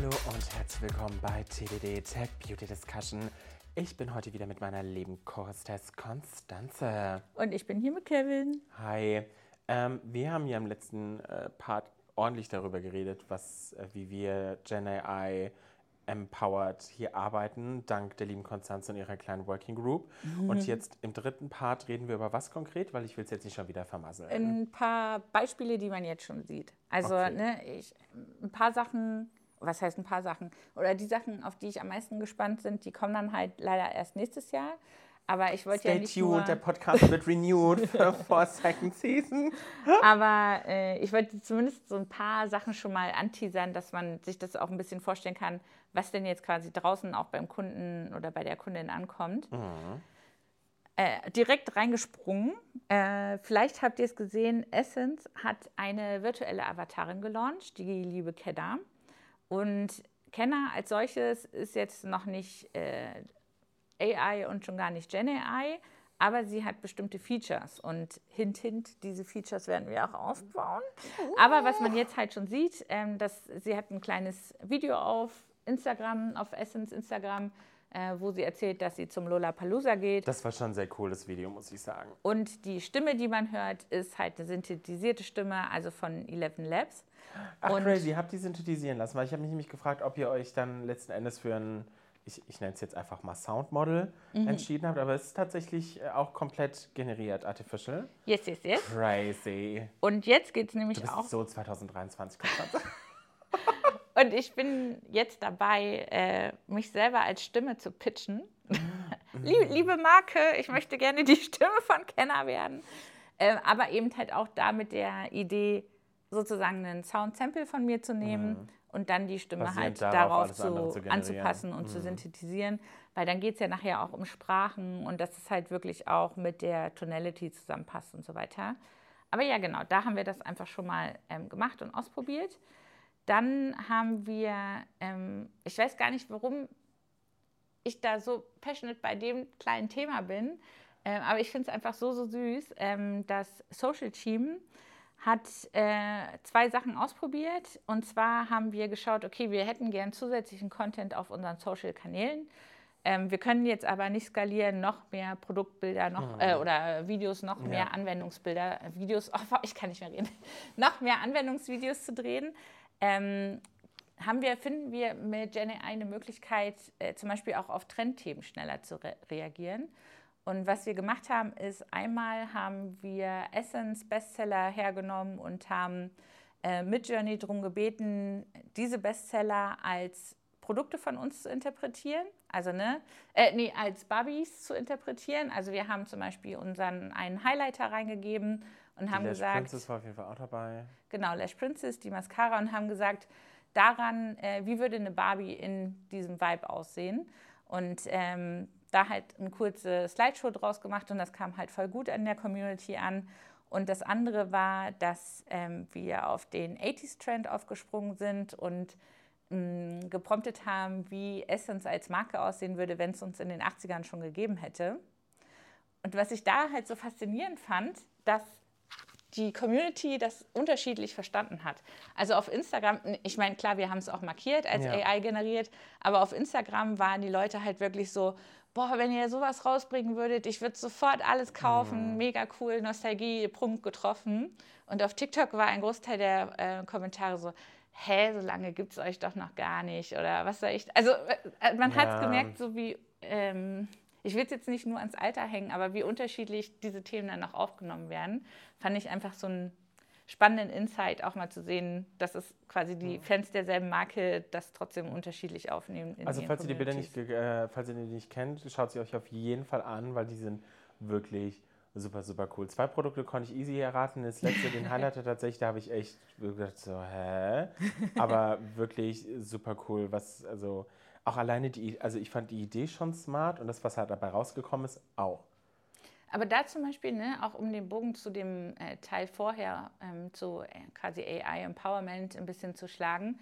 Hallo und herzlich willkommen bei TDD Tech Beauty Discussion. Ich bin heute wieder mit meiner lieben Choristess Konstanze. Und ich bin hier mit Kevin. Hi. Ähm, wir haben ja im letzten äh, Part ordentlich darüber geredet, was, äh, wie wir Gen AI empowered hier arbeiten, dank der lieben Konstanze und ihrer kleinen Working Group. Mhm. Und jetzt im dritten Part reden wir über was konkret, weil ich will es jetzt nicht schon wieder vermasseln. Ein paar Beispiele, die man jetzt schon sieht. Also okay. ne, ich, ein paar Sachen, was heißt ein paar Sachen? Oder die Sachen, auf die ich am meisten gespannt bin, die kommen dann halt leider erst nächstes Jahr. Aber ich wollte ja nicht tuned, nur... der Podcast wird renewed for second season. Aber äh, ich wollte zumindest so ein paar Sachen schon mal anteasern, dass man sich das auch ein bisschen vorstellen kann, was denn jetzt quasi draußen auch beim Kunden oder bei der Kundin ankommt. Mhm. Äh, direkt reingesprungen. Äh, vielleicht habt ihr es gesehen, Essence hat eine virtuelle Avatarin gelauncht, die liebe Kedda. Und Kenner als solches ist jetzt noch nicht äh, AI und schon gar nicht Gen AI, aber sie hat bestimmte Features und hint, hint, diese Features werden wir auch aufbauen. Aber was man jetzt halt schon sieht, ähm, dass sie hat ein kleines Video auf Instagram, auf Essence Instagram, äh, wo sie erzählt, dass sie zum Lollapalooza geht. Das war schon ein sehr cooles Video, muss ich sagen. Und die Stimme, die man hört, ist halt eine synthetisierte Stimme, also von Eleven Labs. Ach und crazy, habt ihr synthetisieren lassen? Weil ich habe mich nämlich gefragt, ob ihr euch dann letzten Endes für ein ich, ich nenne es jetzt einfach mal Soundmodel mhm. entschieden habt, aber es ist tatsächlich äh, auch komplett generiert, artificial. Yes, yes, yes. Crazy. Und jetzt geht es nämlich du bist auch. So 2023 Und ich bin jetzt dabei, äh, mich selber als Stimme zu pitchen. Mhm. liebe, Marke, ich möchte gerne die Stimme von Kenner werden. Äh, aber eben halt auch da mit der Idee, sozusagen einen Sound-Sample von mir zu nehmen. Mhm und dann die Stimme Basierend halt darauf, zu, zu anzupassen und mhm. zu synthetisieren, weil dann geht es ja nachher auch um Sprachen und dass es halt wirklich auch mit der Tonality zusammenpasst und so weiter. Aber ja, genau, da haben wir das einfach schon mal ähm, gemacht und ausprobiert. Dann haben wir, ähm, ich weiß gar nicht, warum ich da so passionate bei dem kleinen Thema bin, äh, aber ich finde es einfach so, so süß, ähm, das Social Team hat äh, zwei Sachen ausprobiert. Und zwar haben wir geschaut, okay, wir hätten gern zusätzlichen Content auf unseren Social-Kanälen. Ähm, wir können jetzt aber nicht skalieren, noch mehr Produktbilder noch, äh, oder Videos, noch ja. mehr Anwendungsbilder, äh, Videos, oh, ich kann nicht mehr reden, noch mehr Anwendungsvideos zu drehen. Ähm, haben wir, finden wir mit Gen AI eine Möglichkeit, äh, zum Beispiel auch auf Trendthemen schneller zu re reagieren. Und was wir gemacht haben, ist, einmal haben wir Essence Bestseller hergenommen und haben äh, Midjourney darum gebeten, diese Bestseller als Produkte von uns zu interpretieren, also ne, äh, nee, als Barbies zu interpretieren. Also wir haben zum Beispiel unseren einen Highlighter reingegeben und die haben Lash gesagt, Princess war auf jeden Fall auch dabei. Genau, Lash Princess, die Mascara und haben gesagt, daran, äh, wie würde eine Barbie in diesem Vibe aussehen. Und ähm, da halt eine kurze Slideshow draus gemacht und das kam halt voll gut an der Community an. Und das andere war, dass ähm, wir auf den 80s-Trend aufgesprungen sind und mh, mm, gepromptet haben, wie Essence als Marke aussehen würde, wenn es uns in den 80ern schon gegeben hätte. Und was ich da halt so faszinierend fand, dass die Community das unterschiedlich verstanden hat. Also auf Instagram, ich meine, klar, wir haben es auch markiert als ja. AI generiert, aber auf Instagram waren die Leute halt wirklich so, boah, wenn ihr sowas rausbringen würdet, ich würde sofort alles kaufen, mhm. mega cool, Nostalgie, Punkt getroffen. Und auf TikTok war ein Großteil der äh, Kommentare so, hä, so lange gibt es euch doch noch gar nicht oder was soll ich. Also äh, man ja. hat es gemerkt, so wie, ähm, ich will es jetzt nicht nur ans Alter hängen, aber wie unterschiedlich diese Themen dann auch aufgenommen werden, fand ich einfach so ein spannenden Insight auch mal zu sehen, dass es quasi die Fans derselben Marke das trotzdem unterschiedlich aufnehmen. also falls ihr die Bilder nicht, äh, falls ihr die nicht kennt, schaut sie euch auf jeden Fall an, weil die sind wirklich super, super cool. Zwei Produkte konnte ich easy erraten. Das letzte, den Highlighter tatsächlich, da habe ich echt gedacht so, hä? Aber wirklich super cool, was, also auch alleine die, also ich fand die Idee schon smart und das, was halt dabei rausgekommen ist, auch. Aber da zum Beispiel, ne, auch um den Bogen zu dem äh, Teil vorher, ähm, zu äh, quasi AI Empowerment ein bisschen zu schlagen.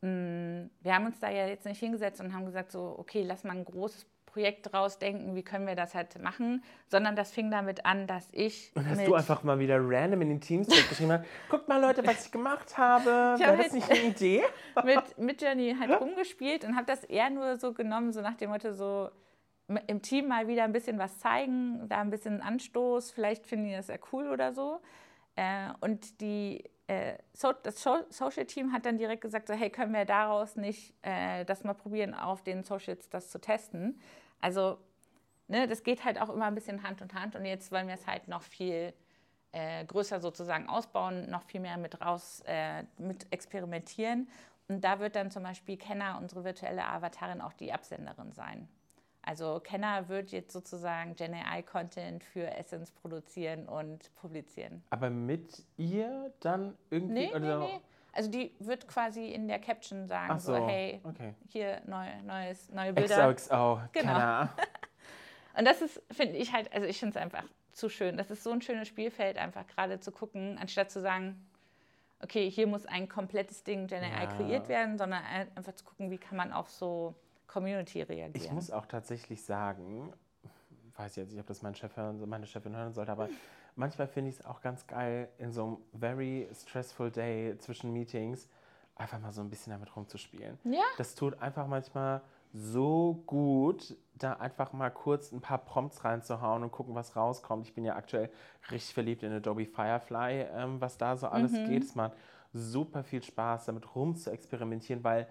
Mh, mm, wir haben uns da ja jetzt nicht hingesetzt und haben gesagt, so, okay, lass mal ein großes Projekt rausdenken, wie können wir das halt machen, sondern das fing damit an, dass ich. Und hast du einfach mal wieder random in den Teams geschrieben hast, guckt mal Leute, was ich gemacht habe, wäre das nicht eine Idee? mit, mit Jenny halt rumgespielt und habe das eher nur so genommen, so nach dem Motto so, im Team mal wieder ein bisschen was zeigen, da ein bisschen Anstoß, vielleicht finden die das ja cool oder so. Äh, und die, äh, das Social-Team hat dann direkt gesagt, so, hey, können wir daraus nicht äh, das mal probieren, auf den Socials das zu testen. Also ne, das geht halt auch immer ein bisschen Hand in Hand und jetzt wollen wir es halt noch viel äh, größer sozusagen ausbauen, noch viel mehr mit raus, äh, mit experimentieren. Und da wird dann zum Beispiel Kenner, unsere virtuelle Avatarin, auch die Absenderin sein. Also Kenner wird jetzt sozusagen Gen AI-Content für Essence produzieren und publizieren. Aber mit ihr dann irgendwie? Nee, oder? nee, nee. Also die wird quasi in der Caption sagen, so. so. hey, okay. hier neu, neues, neue Bilder. XOXO, genau. Und das ist, finde ich halt, also ich finde es einfach zu schön. Das ist so ein schönes Spielfeld, einfach gerade zu gucken, anstatt zu sagen, okay, hier muss ein komplettes Ding Gen AI ja. kreiert werden, sondern einfach zu gucken, wie kann man auf so Community reagieren. Ich muss auch tatsächlich sagen, weiß jetzt nicht, ob das mein Chef hören, meine Chefin hören sollte, aber manchmal finde ich es auch ganz geil, in so einem very stressful day zwischen Meetings einfach mal so ein bisschen damit rumzuspielen. Ja. Das tut einfach manchmal so gut, da einfach mal kurz ein paar Prompts reinzuhauen und gucken, was rauskommt. Ich bin ja aktuell richtig verliebt in Adobe Firefly, ähm, was da so alles mhm. geht. Es macht super viel Spaß, damit rum zu experimentieren, weil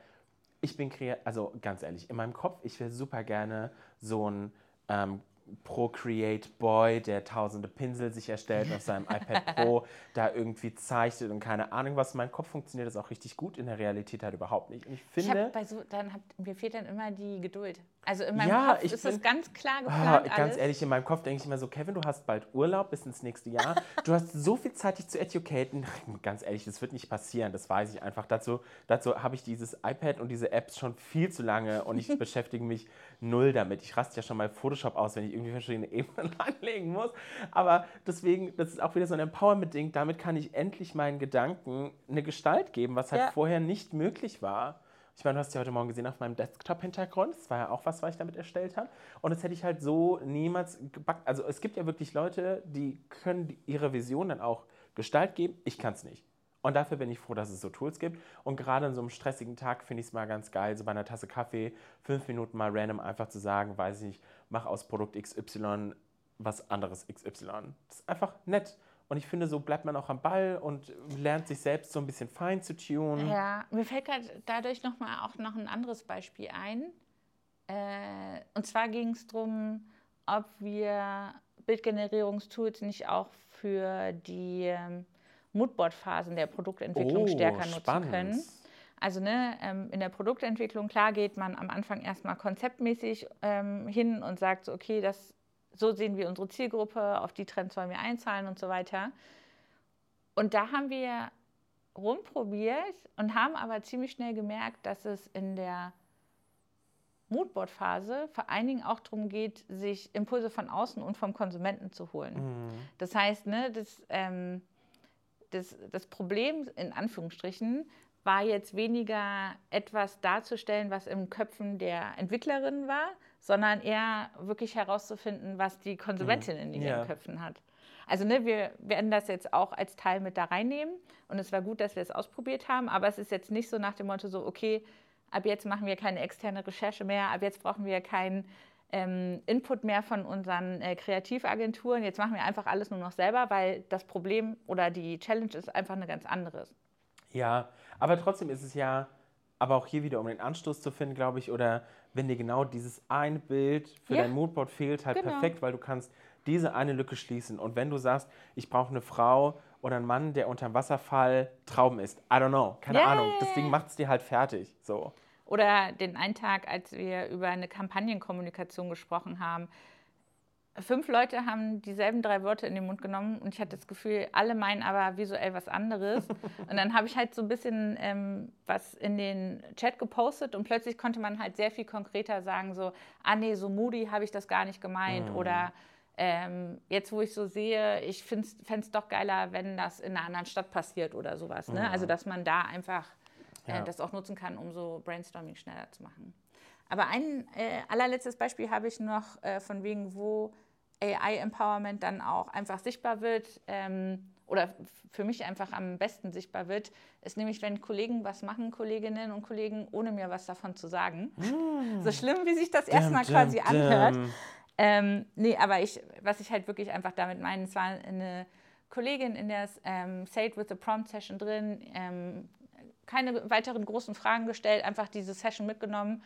ich bin kreativ, also ganz ehrlich, in meinem Kopf, ich wäre super gerne so ein ähm, Procreate Boy, der tausende Pinsel sich erstellt auf seinem iPad Pro, da irgendwie zeichnet und keine Ahnung was. In meinem Kopf funktioniert das auch richtig gut, in der Realität halt überhaupt nicht. Und ich finde. Ich so, dann hab, mir fehlt dann immer die Geduld. Also in meinem ja, Kopf ist bin, das ganz klar ah, geplant. Oh, ganz ehrlich, in meinem Kopf denke ich immer so, Kevin, du hast bald Urlaub bis ins nächste Jahr. Du hast so viel Zeit, dich zu educaten. Ganz ehrlich, das wird nicht passieren, das weiß ich einfach. Dazu, dazu habe ich dieses iPad und diese Apps schon viel zu lange und ich beschäftige mich null damit. Ich raste ja schon mal Photoshop aus, wenn ich irgendwie verschiedene Ebenen anlegen muss. Aber deswegen, das ist auch wieder so ein Empowerment-Ding. Damit kann ich endlich meinen Gedanken eine Gestalt geben, was halt ja. vorher nicht möglich war. Ich meine, du hast ja heute Morgen gesehen auf meinem Desktop-Hintergrund. Das war ja auch was, was ich damit erstellt habe. Und das hätte ich halt so niemals gebackt. Also es gibt ja wirklich Leute, die können ihre Vision dann auch Gestalt geben. Ich kann es nicht. Und dafür bin ich froh, dass es so Tools gibt. Und gerade an so einem stressigen Tag finde ich es mal ganz geil, so bei einer Tasse Kaffee fünf Minuten mal random einfach zu sagen, weiß ich nicht, mach aus Produkt XY was anderes XY. Das ist einfach nett. Und ich finde, so bleibt man auch am Ball und lernt sich selbst so ein bisschen fein zu tunen. Ja, mir fällt gerade dadurch noch mal auch noch ein anderes Beispiel ein. Äh, und zwar ging es darum, ob wir Bildgenerierungstools nicht auch für die ähm, Moodboard-Phasen der Produktentwicklung oh, stärker nutzen spannend. können. Also ne, ähm, in der Produktentwicklung, klar geht man am Anfang erstmal konzeptmäßig ähm, hin und sagt, so, okay, das so sehen wir unsere Zielgruppe, auf die Trends wollen wir einzahlen und so weiter. Und da haben wir rumprobiert und haben aber ziemlich schnell gemerkt, dass es in der Moodboard-Phase vor allen Dingen auch darum geht, sich Impulse von außen und vom Konsumenten zu holen. Mhm. Das heißt, ne, das, ähm, das, das Problem in Anführungsstrichen war jetzt weniger etwas darzustellen, was im Köpfen der Entwicklerin war, sondern eher wirklich herauszufinden, was die Konsumentin in ihren ja. Köpfen hat. Also ne, wir werden das jetzt auch als Teil mit da reinnehmen und es war gut, dass wir es ausprobiert haben, aber es ist jetzt nicht so nach dem Motto so, okay, ab jetzt machen wir keine externe Recherche mehr, ab jetzt brauchen wir keinen ähm, Input mehr von unseren äh, Kreativagenturen, jetzt machen wir einfach alles nur noch selber, weil das Problem oder die Challenge ist einfach eine ganz andere. Ja, aber trotzdem ist es ja, aber auch hier wieder, um den Anstoß zu finden, glaube ich, oder wenn dir genau dieses ein Bild für ja. dein Moodboard fehlt, halt genau. perfekt, weil du kannst diese eine Lücke schließen. Und wenn du sagst, ich brauche eine Frau oder einen Mann, der unter dem Wasserfall Trauben isst, I don't know, keine yeah. Ahnung, das Ding macht es dir halt fertig. So. Oder den einen Tag, als wir über eine Kampagnenkommunikation gesprochen haben, fünf Leute haben dieselben drei Wörter in den Mund genommen und ich hatte das Gefühl, alle meinen aber visuell was anderes. und dann habe ich halt so ein bisschen ähm, was in den Chat gepostet und plötzlich konnte man halt sehr viel konkreter sagen, so, ah nee, so moody habe ich das gar nicht gemeint mhm. oder ähm, jetzt, wo ich so sehe, ich fände es doch geiler, wenn das in einer anderen Stadt passiert oder sowas. Ne? Mhm. Also, dass man da einfach äh, ja. das auch nutzen kann, um so Brainstorming schneller zu machen. Aber ein äh, allerletztes Beispiel habe ich noch äh, von wegen, wo AI-Empowerment dann auch einfach sichtbar wird ähm, oder für mich einfach am besten sichtbar wird, ist nämlich, wenn Kollegen was machen, Kolleginnen und Kollegen, ohne mir was davon zu sagen. Mm. So schlimm, wie sich das erstmal quasi dim. anhört. Ähm, nee, aber ich, was ich halt wirklich einfach damit meine, es war eine Kollegin in der ähm, Say It with the Prompt Session drin, ähm, keine weiteren großen Fragen gestellt, einfach diese Session mitgenommen,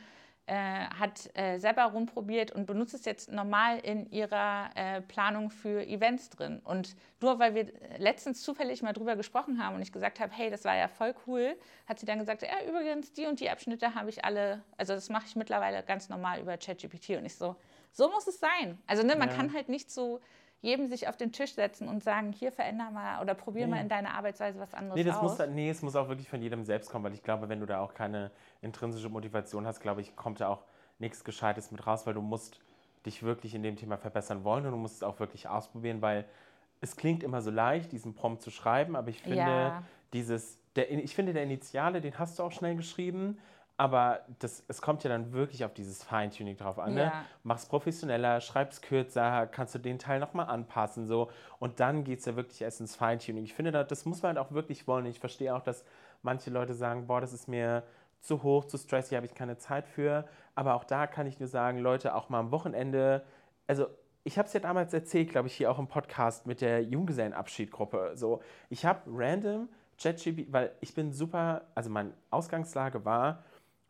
äh, hat äh, selber rumprobiert und benutzt es jetzt normal in ihrer äh, Planung für Events drin. Und nur weil wir letztens zufällig mal drüber gesprochen haben und ich gesagt habe, hey, das war ja voll cool, hat sie dann gesagt, ja, übrigens, die und die Abschnitte habe ich alle, also das mache ich mittlerweile ganz normal über ChatGPT und ich so, so muss es sein. Also ne, man ja. kann halt nicht so jedem sich auf den Tisch setzen und sagen, hier veränder mal oder probier nee. mal in deiner Arbeitsweise was anderes nee, das aus. Muss, nee, es muss auch wirklich von jedem selbst kommen, weil ich glaube, wenn du da auch keine intrinsische Motivation hast, glaube ich, kommt da auch nichts Gescheites mit raus, weil du musst dich wirklich in dem Thema verbessern wollen und du musst es auch wirklich ausprobieren, weil es klingt immer so leicht, diesen Prompt zu schreiben, aber ich finde, ja. dieses, der, ich finde, der Initiale, den hast du auch schnell geschrieben, aber das, es kommt ja dann wirklich auf dieses Feintuning drauf an. Ne? Ja. Mach es professioneller, schreib es kürzer, kannst du den Teil nochmal anpassen. So. Und dann geht es ja wirklich erst ins Feintuning. Ich finde, das muss man halt auch wirklich wollen. Ich verstehe auch, dass manche Leute sagen, boah, das ist mir zu hoch, zu stressig, habe ich keine Zeit für. Aber auch da kann ich nur sagen, Leute, auch mal am Wochenende, also ich habe es ja damals erzählt, glaube ich, hier auch im Podcast mit der Junggesellenabschiedgruppe. So, ich habe random ChatGPT, weil ich bin super, also meine Ausgangslage war,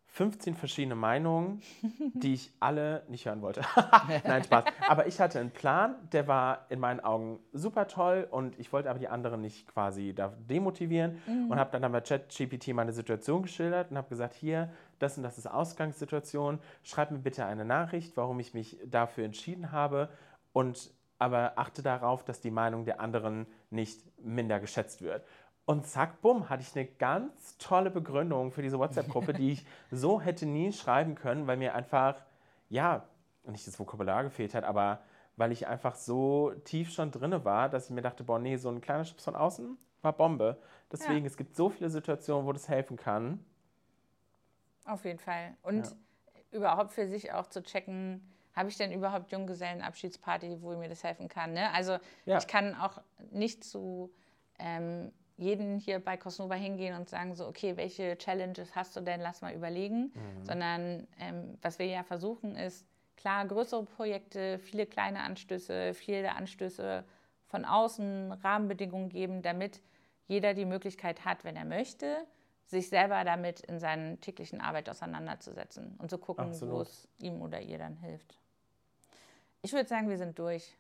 15 verschiedene Meinungen, die ich alle nicht hören wollte. Nein, Spaß. Aber ich hatte einen Plan, der war in meinen Augen super toll und ich wollte aber die anderen nicht quasi da demotivieren mhm. und habe dann bei ChatGPT meine Situation geschildert und habe gesagt, hier, das und das ist Ausgangssituation, schreib mir bitte eine Nachricht, warum ich mich dafür entschieden habe und aber achte darauf, dass die Meinung der anderen nicht minder geschätzt wird. Und zack, bumm, hatte ich eine ganz tolle Begründung für diese WhatsApp-Gruppe, die ich so hätte nie schreiben können, weil mir einfach, ja, nicht das Vokabular gefehlt hat, aber weil ich einfach so tief schon drin war, dass ich mir dachte, boah, nee, so ein kleiner Schubs von außen war Bombe. Deswegen, ja. es gibt so viele Situationen, wo das helfen kann. Auf jeden Fall. Und ja. überhaupt für sich auch zu checken, habe ich denn überhaupt Junggesellenabschiedsparty, wo mir das helfen kann? Ne? Also ja. ich kann auch nicht zu ähm, jeden hier bei Cosnova hingehen und sagen so, okay, welche Challenges hast du denn, lass mal überlegen, mhm. sondern ähm, was wir ja versuchen ist, klar, größere Projekte, viele kleine Anstöße, viele Anstöße von außen, Rahmenbedingungen geben, damit jeder die Möglichkeit hat, wenn er möchte, sich selber damit in seiner täglichen Arbeit auseinanderzusetzen und zu gucken, wo es ihm oder ihr dann hilft. Ich würde sagen, wir sind durch.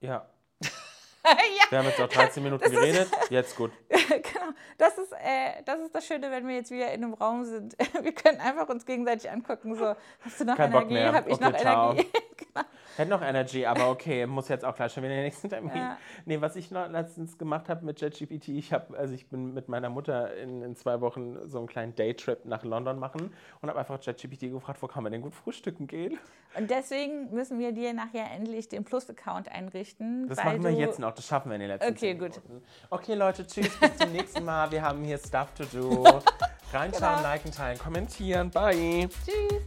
Ja, ja. Wir haben jetzt auch 13 Minuten geredet, jetzt gut. genau. Das ist, äh, das ist das Schöne, wenn wir jetzt wieder in einem Raum sind. Wir können einfach uns gegenseitig angucken. So, hast du noch Kein Energie? Habe ich okay, noch ciao. Energie? genau. Hätte noch Energy, aber okay, muss jetzt auch gleich schon wieder in den nächsten Termin. Ja. Nee, was ich noch letztens gemacht habe mit JetGPT, ich habe, also ich bin mit meiner Mutter in, in zwei Wochen so einen kleinen Daytrip nach London machen und habe einfach JetGPT gefragt, wo kann man denn gut frühstücken gehen? Und deswegen müssen wir dir nachher endlich den Plus-Account einrichten. Das machen wir jetzt noch, das schaffen wir in den letzten Okay, gut. Minuten. Okay, Leute, tschüss, bis zum nächsten Mal. Wir haben hier Stuff to do. Reinschauen, genau. liken, teilen, kommentieren. Bye. Tschüss.